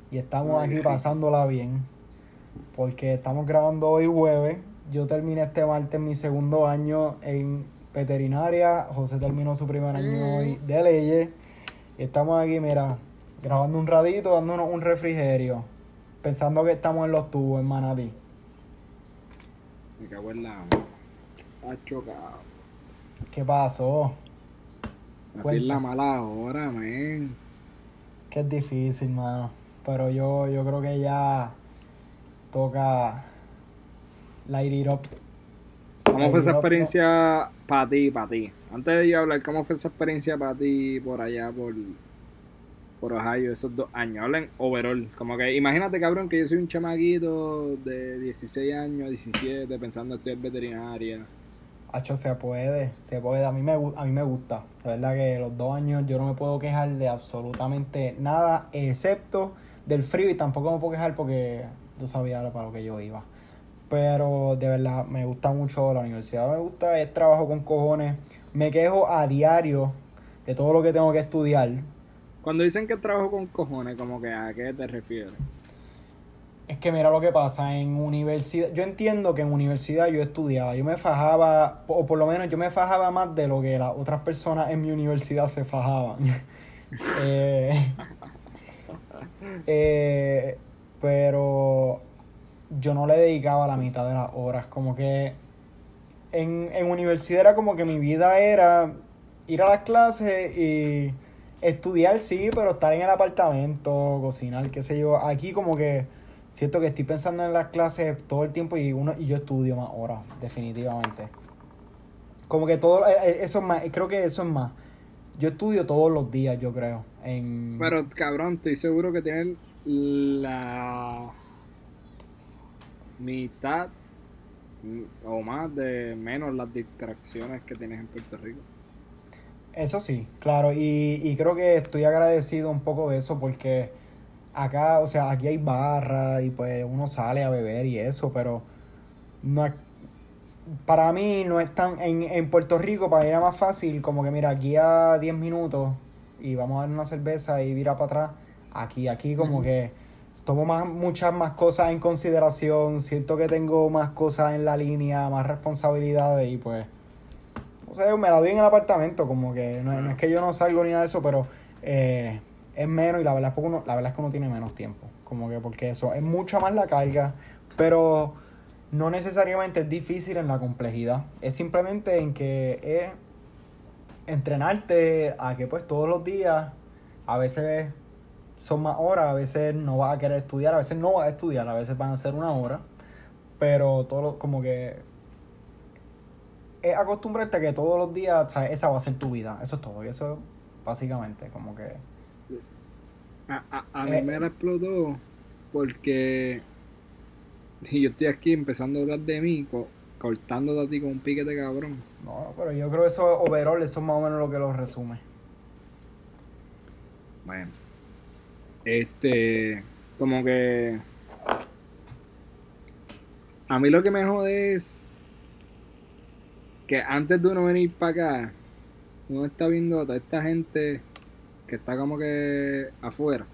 Y estamos Ay, aquí pasándola bien. Porque estamos grabando hoy jueves. Yo terminé este martes mi segundo año en veterinaria. José terminó su primer año Mm. hoy de leyes. Y estamos aquí, mira, grabando un ratito, dándonos un refrigerio. Pensando que estamos en los tubos, en Manatí. Me cago en la Ha chocado. ¿Qué pasó? Cuenta. en la mala hora, men. Que es difícil, mano. Pero yo, yo creo que ya toca light it up. ¿Cómo fue esa experiencia para ti, para ti? Antes de yo hablar, ¿cómo fue esa experiencia para ti por allá, por, por Ohio, esos dos años? Hablen overall. Como que imagínate, cabrón, que yo soy un chamaquito de 16 años, 17, pensando estudiar veterinaria. Hacho, se puede, se puede. A mí me, a mí me gusta. La verdad que los dos años yo no me puedo quejar de absolutamente nada, excepto del frío y tampoco me puedo quejar porque yo sabía para lo que yo iba. Pero de verdad me gusta mucho la universidad, me gusta el trabajo con cojones. Me quejo a diario de todo lo que tengo que estudiar. Cuando dicen que trabajo con cojones, como que a qué te refieres? Es que mira lo que pasa en universidad. Yo entiendo que en universidad yo estudiaba, yo me fajaba, o por lo menos yo me fajaba más de lo que las otras personas en mi universidad se fajaban. Eh, eh, pero yo no le dedicaba la mitad de las horas. Como que en, en universidad era como que mi vida era ir a las clases y estudiar, sí, pero estar en el apartamento, cocinar, qué sé yo. Aquí como que siento que estoy pensando en las clases todo el tiempo y uno y yo estudio más horas, definitivamente. Como que todo eh, eh, eso es más, creo que eso es más. Yo estudio todos los días, yo creo. En Pero, cabrón, estoy seguro que tienes la mitad o más de menos las distracciones que tienes en Puerto Rico. Eso sí, claro, y, y creo que estoy agradecido un poco de eso porque acá, o sea, aquí hay barra y pues uno sale a beber y eso, pero no es- para mí no es tan, en, en Puerto Rico para mí era más fácil, como que mira, aquí a 10 minutos y vamos a dar una cerveza y virar para atrás, aquí, aquí como que tomo más, muchas más cosas en consideración, siento que tengo más cosas en la línea, más responsabilidades y pues... O sea, me la doy en el apartamento, como que no, no es que yo no salgo ni nada de eso, pero eh, es menos y la verdad es, que uno, la verdad es que uno tiene menos tiempo. Como que porque eso es mucha más la carga, pero no necesariamente es difícil en la complejidad. Es simplemente en que es entrenarte a que pues todos los días, a veces son más horas, a veces no vas a querer estudiar, a veces no vas a estudiar, a veces van a ser una hora, pero todo lo- como que es acostumbrarte a que todos los días, esa va a ser tu vida. Eso es todo. Y eso básicamente, como que. A, a, a mí Eh. me la explotó porque y yo estoy aquí empezando a hablar de mí, co- cortándote a ti con un piquete cabrón. No, pero yo creo que eso, overall, eso es más o menos lo que lo resume. Bueno, este, como que a mí lo que me jode es que antes de uno venir para acá, uno está viendo a toda esta gente que está como que afuera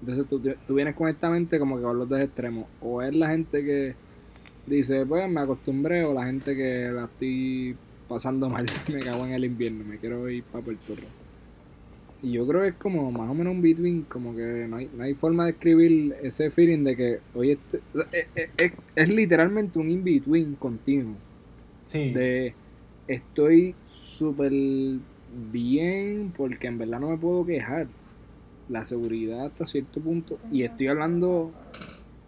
Entonces tú, tú vienes con esta mente como que con los dos extremos. O es la gente que dice, pues me acostumbré, o la gente que la estoy pasando mal, me cago en el invierno, me quiero ir para Puerto Rico. Y yo creo que es como más o menos un between, como que no hay, no hay forma de escribir ese feeling de que, oye, este, es, es, es, literalmente un in-between continuo. Sí. De estoy súper bien porque en verdad no me puedo quejar. La seguridad hasta cierto punto, y estoy hablando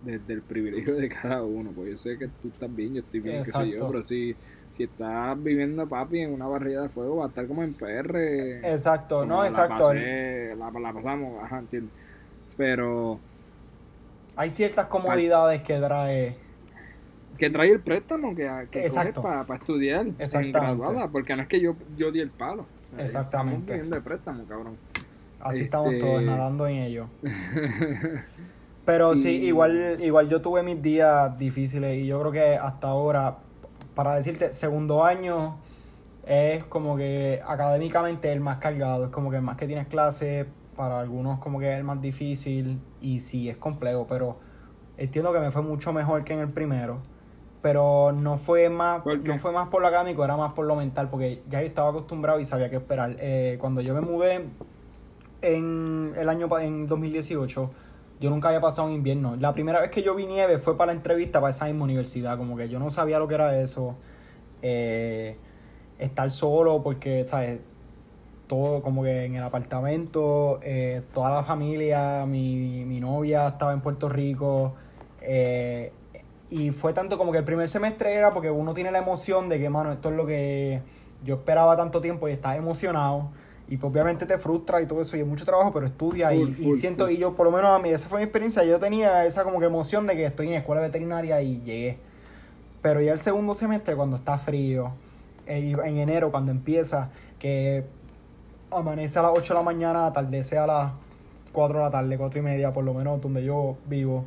desde el privilegio de cada uno, pues yo sé que tú estás bien, yo estoy bien, qué sé yo, pero si, si estás viviendo, papi, en una barrida de fuego, va a estar como en PR. Exacto, no, exacto. la, la, pasamos, ajá, entiendo. Pero... Hay ciertas comodidades que trae... Que trae el préstamo que, que para pa estudiar en graduada, porque no es que yo, yo di el palo. Exactamente. Estamos de préstamo, cabrón. Así estamos todos este nadando en ello. Pero sí, igual, igual yo tuve mis días difíciles y yo creo que hasta ahora, para decirte, segundo año es como que académicamente el más cargado, es como que el más que tienes clases, para algunos como que es el más difícil y sí, es complejo, pero entiendo que me fue mucho mejor que en el primero. Pero no fue más, no fue más por lo académico, era más por lo mental, porque ya yo estaba acostumbrado y sabía qué esperar. Eh, cuando yo me mudé en el año en 2018, yo nunca había pasado un invierno. La primera vez que yo vi nieve fue para la entrevista para esa misma universidad. Como que yo no sabía lo que era eso. Eh, estar solo porque, ¿sabes? Todo como que en el apartamento, eh, toda la familia, mi, mi, novia estaba en Puerto Rico. Eh, y fue tanto como que el primer semestre era porque uno tiene la emoción de que, mano, esto es lo que yo esperaba tanto tiempo y estaba emocionado. Y pues obviamente te frustra y todo eso, y es mucho trabajo, pero estudia y, siento, y yo por lo menos a mí, esa fue mi experiencia, yo tenía esa como que emoción de que estoy en escuela veterinaria y llegué. Pero ya el segundo semestre, cuando está frío, en enero, cuando empieza, que amanece a las 8 de la mañana, atardece a las 4 de la tarde, 4 y media, por lo menos donde yo vivo.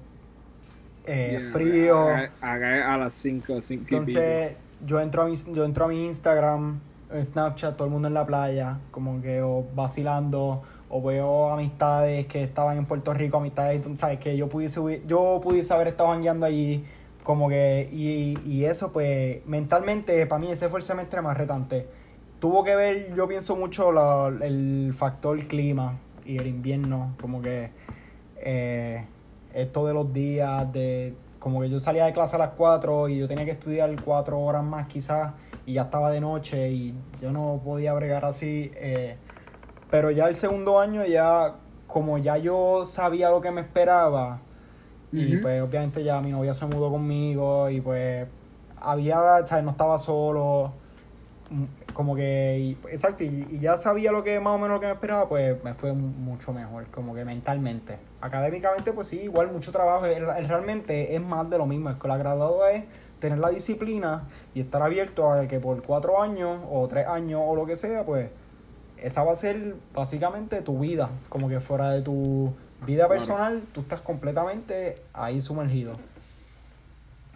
Eh, frío. A, las 5, 5 Entonces, yo entro, a mi, yo entro a mi Instagram en Snapchat, todo el mundo en la playa, como que o vacilando, o veo amistades que estaban en Puerto Rico, amistades, ¿sabes? Que yo pudiese, yo pudiese haber estado jangueando allí, como que, y, y eso, pues, mentalmente, para mí ese fue el semestre más retante. Tuvo que ver, yo pienso mucho el factor clima y el invierno, como que eh, esto de los días, de como que yo salía de clase a las 4 y yo tenía que estudiar 4 horas más quizás y ya estaba de noche y yo no podía bregar así. Eh, pero ya el segundo año ya, como ya yo sabía lo que me esperaba, y pues obviamente ya mi novia se mudó conmigo y pues había, o sea, no estaba solo, como que, exacto, y, ya sabía lo que más o menos lo que me esperaba, pues me fue mucho mejor, como que mentalmente. Académicamente, pues sí, igual mucho trabajo, realmente es más de lo mismo, es que la graduada es tener la disciplina y estar abierto a que por cuatro años o tres años o lo que sea, pues esa va a ser básicamente tu vida, como que fuera de tu vida personal, tú estás completamente ahí sumergido.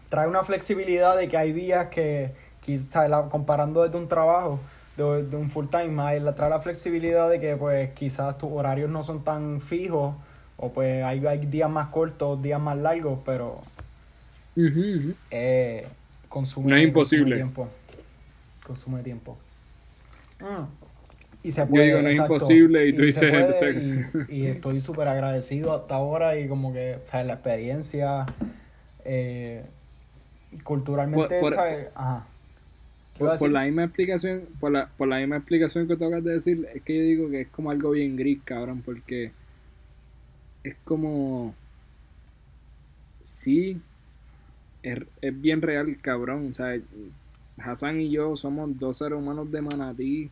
Trae una flexibilidad de que hay días que, quizás comparando desde un trabajo, de, un full time, trae la flexibilidad de que pues quizás tus horarios no son tan fijos o pues hay, hay días más cortos, días más largos, pero eh, consume, no es imposible. tiempo. Consume tiempo. Ah. Y se puede. Yo no es imposible y tú dices. y, estoy súper agradecido hasta ahora y como que, ¿sabes? La experiencia. Eh, culturalmente, por, ¿sabes? Ajá. Por, la misma explicación, por la, por la misma explicación que tocas de decir, es que yo digo que es como algo bien gris, cabrón, porque es como sí es, es bien real, cabrón. O sea, Hassan y yo somos dos seres humanos de manatí,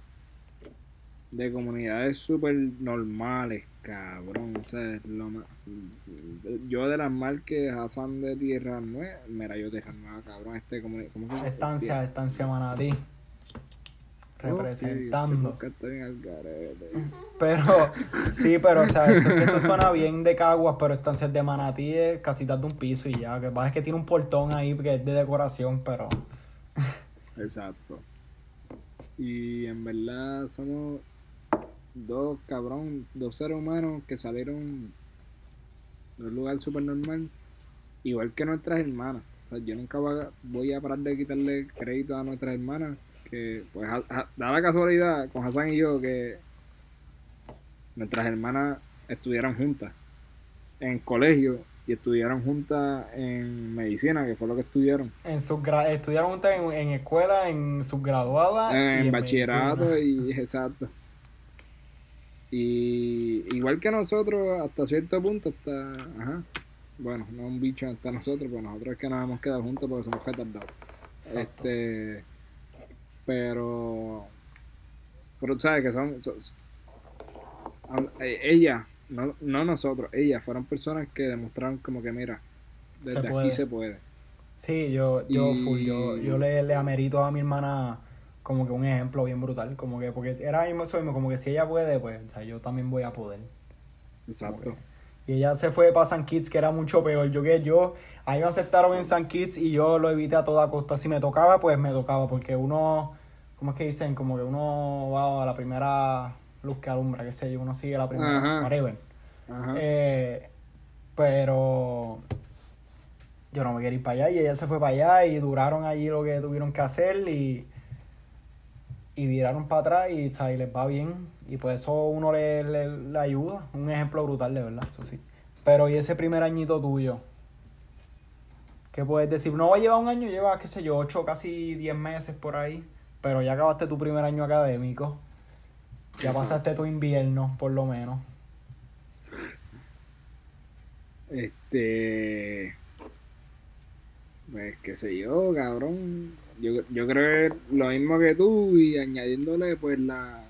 de comunidades súper normales, cabrón. O sea, lo yo de las marcas Hassan de Tierra Nueva, mira, yo Tierra Nueva, cabrón. Este, ¿cómo, cómo Estancia, estancia manatí representando. Pero, sí, pero, o sea, eso suena bien de caguas, pero estancias de manatí es casitas de un piso y ya. Que pasa es que tiene un portón ahí que es de decoración, pero. Exacto. Y en verdad somos dos cabrón, dos seres humanos que salieron de un lugar súper normal, igual que nuestras hermanas. O sea, yo nunca voy a parar de quitarle crédito a nuestras hermanas, que pues da la casualidad con Hassan y yo que nuestras hermanas estudiaron juntas en colegio y estudiaron juntas en medicina, que fue lo que estudiaron. En estudiaron juntas en, escuela, en subgraduada. En, en bachillerato y exacto. Y igual que nosotros, hasta cierto punto, hasta, ajá, bueno, no un bicho hasta nosotros, pero nosotros es que nos hemos quedado juntos porque somos retardados. Este, pero, pero tú sabes que son, eh, ella, no, no nosotros, ellas fueron personas que demostraron como que mira, desde aquí se puede. Sí, yo, yo, yo, yo le, le amerito a mi hermana como que un ejemplo bien brutal, como que, porque era mismo eso mismo, como que si ella puede, pues, o sea, yo también voy a poder. Exacto. Y ella se fue para San Kitts, que era mucho peor. Yo que yo, ahí me aceptaron en San Kitts y yo lo evité a toda costa. Si me tocaba, pues me tocaba, porque uno, ¿cómo es que dicen? Como que uno va a la primera luz que alumbra, qué sé yo, uno sigue la primera, whatever. Eh, pero yo no me quería ir para allá y ella se fue para allá y duraron allí lo que tuvieron que hacer y y viraron para atrás y, y les va bien. Y pues eso uno le, le, ayuda. Un ejemplo brutal, de verdad, eso sí. Pero y ese primer añito tuyo, ¿qué puedes decir? No va a llevar un año, lleva, qué sé yo, ocho, casi diez meses por ahí. Pero ya acabaste tu primer año académico. Ya pasaste tu invierno, por lo menos. Este. Pues qué sé yo, cabrón yo, yo creo que lo mismo que tú y añadiéndole pues la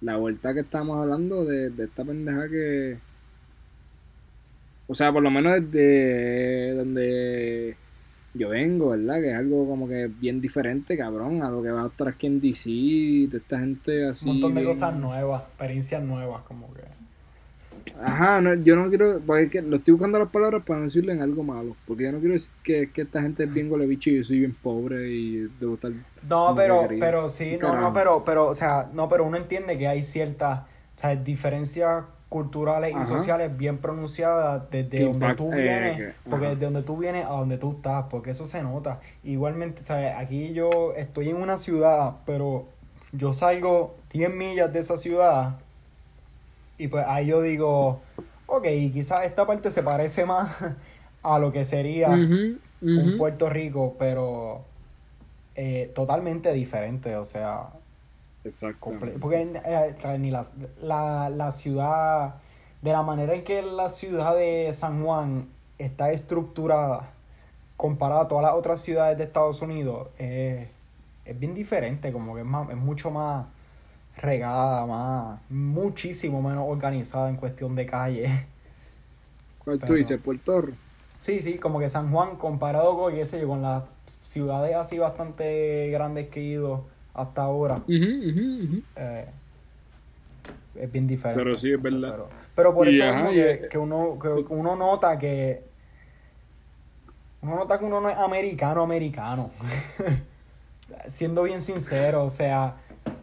la vuelta que estamos hablando de, de esta pendeja que o sea por lo menos desde donde yo vengo, ¿verdad? Que es algo como que bien diferente, cabrón, a lo que va a estar aquí en DC, de esta gente así. Un montón de cosas nuevas, experiencias nuevas, como que. Ajá, no, yo no quiero, porque lo estoy buscando las palabras para no decirle en algo malo, porque yo no quiero decir que, que esta gente es bien bicho y yo soy bien pobre y debo estar... No, pero, pero sí, no, no, pero, pero, o sea, no, pero uno entiende que hay ciertas, o sea, diferencias culturales y sociales bien pronunciadas desde donde tú eh, vienes, porque desde donde tú vienes a donde tú estás, porque eso se nota. Igualmente, ¿sabes? Aquí yo estoy en una ciudad, pero yo salgo 10 millas de esa ciudad y pues ahí yo digo, ok, quizás esta parte se parece más a lo que sería un Puerto Rico, pero eh, totalmente diferente, o sea... Exacto. Porque eh, ni la, la, la ciudad, de la manera en que la ciudad de San Juan está estructurada comparada a todas las otras ciudades de Estados Unidos, es bien diferente, como que es, más, es mucho más regada, más, muchísimo menos organizada en cuestión de calle. ¿Cuál tú dices? ¿Puerto Rico? Sí, sí, como que San Juan comparado con, qué sé yo, con las ciudades así bastante grandes que he ido hasta ahora. Eh, es bien diferente. Pero sí, es verdad. Pero, por eso que, uno, que uno nota que uno nota que uno no es americano, americano. Siendo bien sincero, o sea,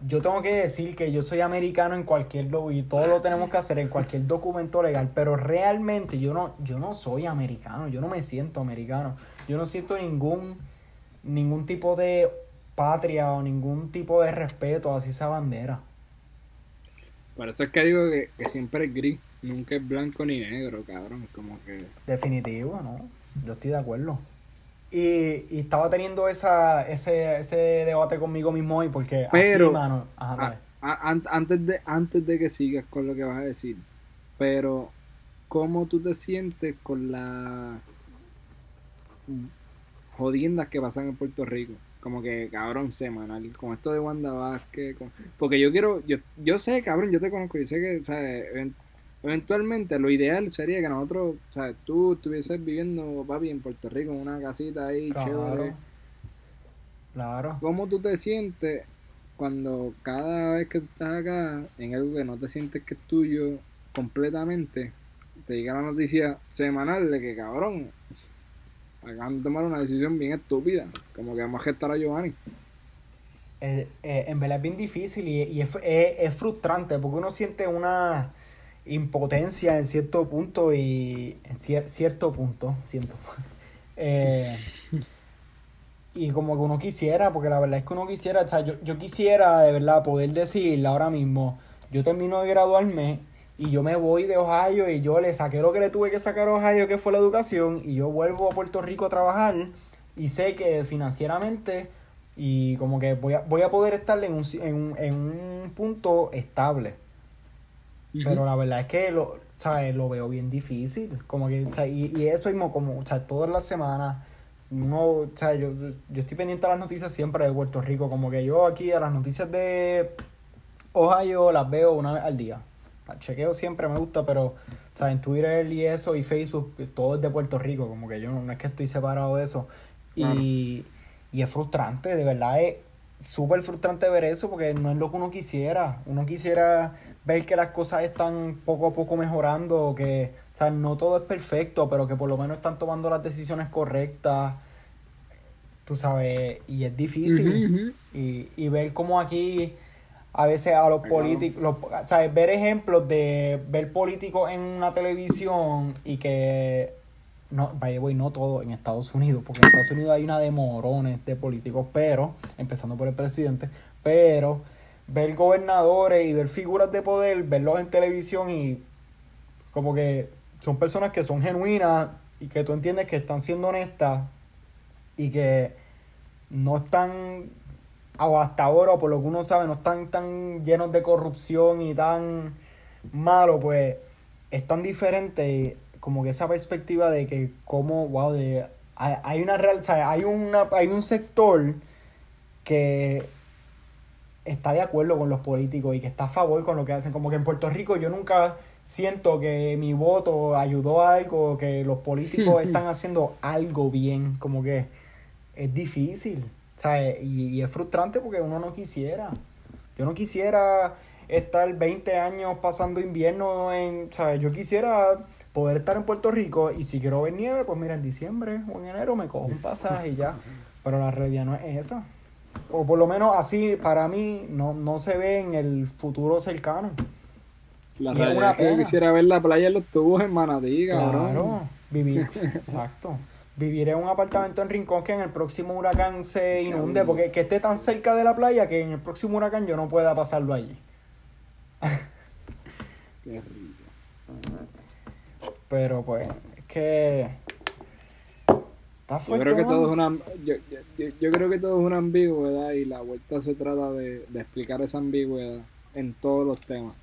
yo tengo que decir que yo soy americano en cualquier y todo lo tenemos que hacer en cualquier documento legal, pero realmente yo no, yo no soy americano, yo no me siento americano, yo no siento ningún, ningún tipo de patria o ningún tipo de respeto hacia esa bandera. Por eso es que digo que, siempre es gris, nunca es blanco ni negro, cabrón, como que... Definitivo, ¿no? Yo estoy de acuerdo. Y, y, estaba teniendo esa, ese, ese debate conmigo mismo hoy porque pero, aquí, mano, antes, de, antes de que sigas con lo que vas a decir, pero ¿cómo tú te sientes con las jodiendas que pasan en Puerto Rico? Como que, cabrón, semanal, con esto de Wanda Vázquez, porque yo quiero, yo, yo sé, cabrón, yo te conozco, yo sé que, sea, eventualmente lo ideal sería que nosotros, o sea, tú estuvieses viviendo, papi, en Puerto Rico, en una casita ahí chévere. Claro. ¿Cómo tú te sientes cuando cada vez que estás acá, en algo que no te sientes que es tuyo completamente, te diga la noticia semanal de que cabrón, acaban de tomar una decisión bien estúpida, como que vamos a gestar a Giovanni? Eh, eh, en verdad es bien difícil y, es, es frustrante porque uno siente una impotencia en cierto punto y en cierto punto, siento. Eh, y como que uno quisiera, porque la verdad es que uno quisiera, o sea, yo, yo quisiera de verdad poder decir ahora mismo, yo termino de graduarme y yo me voy de Ohio y yo le saqué lo que le tuve que sacar a Ohio, que fue la educación, y yo vuelvo a Puerto Rico a trabajar y sé que financieramente y como que voy a, voy a poder estar en un, en, en un punto estable. Pero la verdad es que lo, lo veo bien difícil. Como que, y, y, eso mismo, como, sea, todas las semanas, yo, yo estoy pendiente a las noticias siempre de Puerto Rico. Como que yo aquí a las noticias de Ohio las veo una vez al día. chequeo siempre me gusta, pero, sea, en Twitter y eso, y Facebook, todo es de Puerto Rico. Como que yo no, es que estoy separado de eso. Y, y es frustrante, de verdad es súper frustrante ver eso porque no es lo que uno quisiera. Uno quisiera ver que las cosas están poco a poco mejorando, que, o sea, no todo es perfecto, pero que por lo menos están tomando las decisiones correctas. Tú sabes, y es difícil. Y, y ver cómo aquí a veces a los políticos, ¿sabes? Ver ejemplos de ver políticos en una televisión y que no, vaya voy, no todo en Estados Unidos, porque en Estados Unidos hay una de morones de políticos, pero, empezando por el presidente, pero ver gobernadores y ver figuras de poder, verlos en televisión y como que son personas que son genuinas y que tú entiendes que están siendo honestas y que no están, o hasta ahora, por lo que uno sabe, no están tan llenos de corrupción y tan malos, pues es tan diferente como que esa perspectiva de que como, wow, de, hay, una real, hay, una, hay un sector que está de acuerdo con los políticos y que está a favor con lo que hacen. Como que en Puerto Rico yo nunca siento que mi voto ayudó a algo, que los políticos están haciendo algo bien, como que es difícil, ¿sabes? Y, y, es frustrante porque uno no quisiera. Yo no quisiera estar 20 años pasando invierno en, ¿sabes? Yo quisiera poder estar en Puerto Rico y si quiero ver nieve, pues mira, en diciembre o en enero me cojo un pasaje y ya. Pero la realidad no es esa. O por lo menos así, para mí, no, no se ve en el futuro cercano. La realidad es que yo quisiera ver la playa en los tubos en Manatí, Claro, vivir, exacto. Vivir en un apartamento en Rincón que en el próximo huracán se inunde, porque que esté tan cerca de la playa que en el próximo huracán yo no pueda pasarlo allí. Qué pero pues, es que. Está fuerte. Yo creo que todo es una, yo, yo, creo que todo es una ambigüedad y la vuelta se trata de, de explicar esa ambigüedad en todos los temas.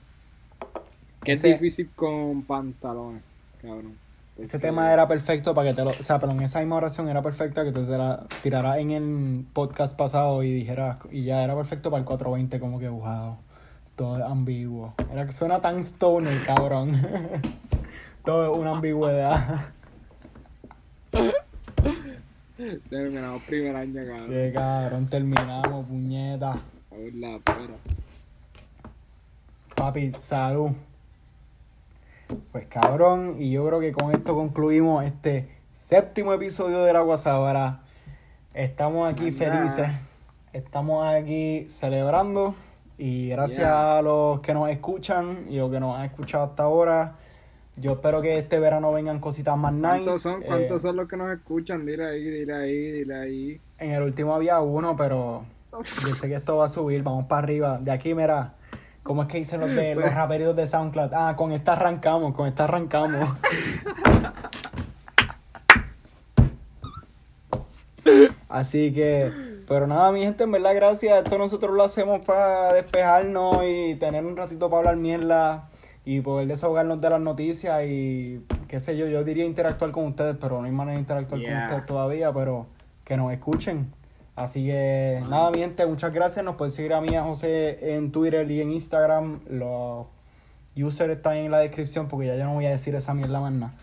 Que es difícil con pantalones, cabrón. Ese tema era perfecto para que te lo. O sea, pero en esa misma oración era perfecta que te, la tiraras en el podcast pasado y dijeras. Y ya era perfecto para el 420, como que, wow. Todo es ambiguo. Era que suena tan stoner, cabrón. Todo es una ambigüedad. Terminamos primer año, cabrón. Qué cabrón, terminamos, puñeta. la pera. Papi, salud. Pues cabrón, y yo creo que con esto concluimos este séptimo episodio de La Guasábara. Estamos aquí felices. Estamos aquí celebrando. Y gracias a los que nos escuchan y los que nos han escuchado hasta ahora. Yo espero que este verano vengan cositas más nice. ¿Cuántos son, ¿Cuántos eh, son los que nos escuchan? Dile ahí, dile ahí, dile ahí. En el último había uno, pero yo sé que esto va a subir. Vamos para arriba. De aquí, mira. ¿Cómo es que dicen los, de, los pues- raperitos de SoundCloud? Ah, con esta arrancamos, con esta arrancamos. Así que, pero nada, mi gente, en verdad, gracias. Esto nosotros lo hacemos para despejarnos y tener un ratito para hablar mierda y poder desahogarnos de las noticias y qué sé yo, yo diría interactuar con ustedes, pero no hay manera de interactuar con ustedes todavía, pero que nos escuchen. Así que nada, mi gente, muchas gracias. Nos pueden seguir a mí, a José, en Twitter y en Instagram. Los users están en la descripción porque ya yo no voy a decir esa mierda más nada.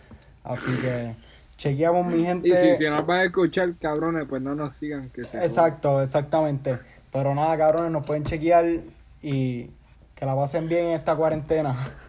Así que chequeamos, mi gente. Y si, si nos van a escuchar, cabrones, pues no nos sigan. Que Exacto, exactamente. Pero nada, cabrones, nos pueden chequear y que la pasen bien en esta cuarentena.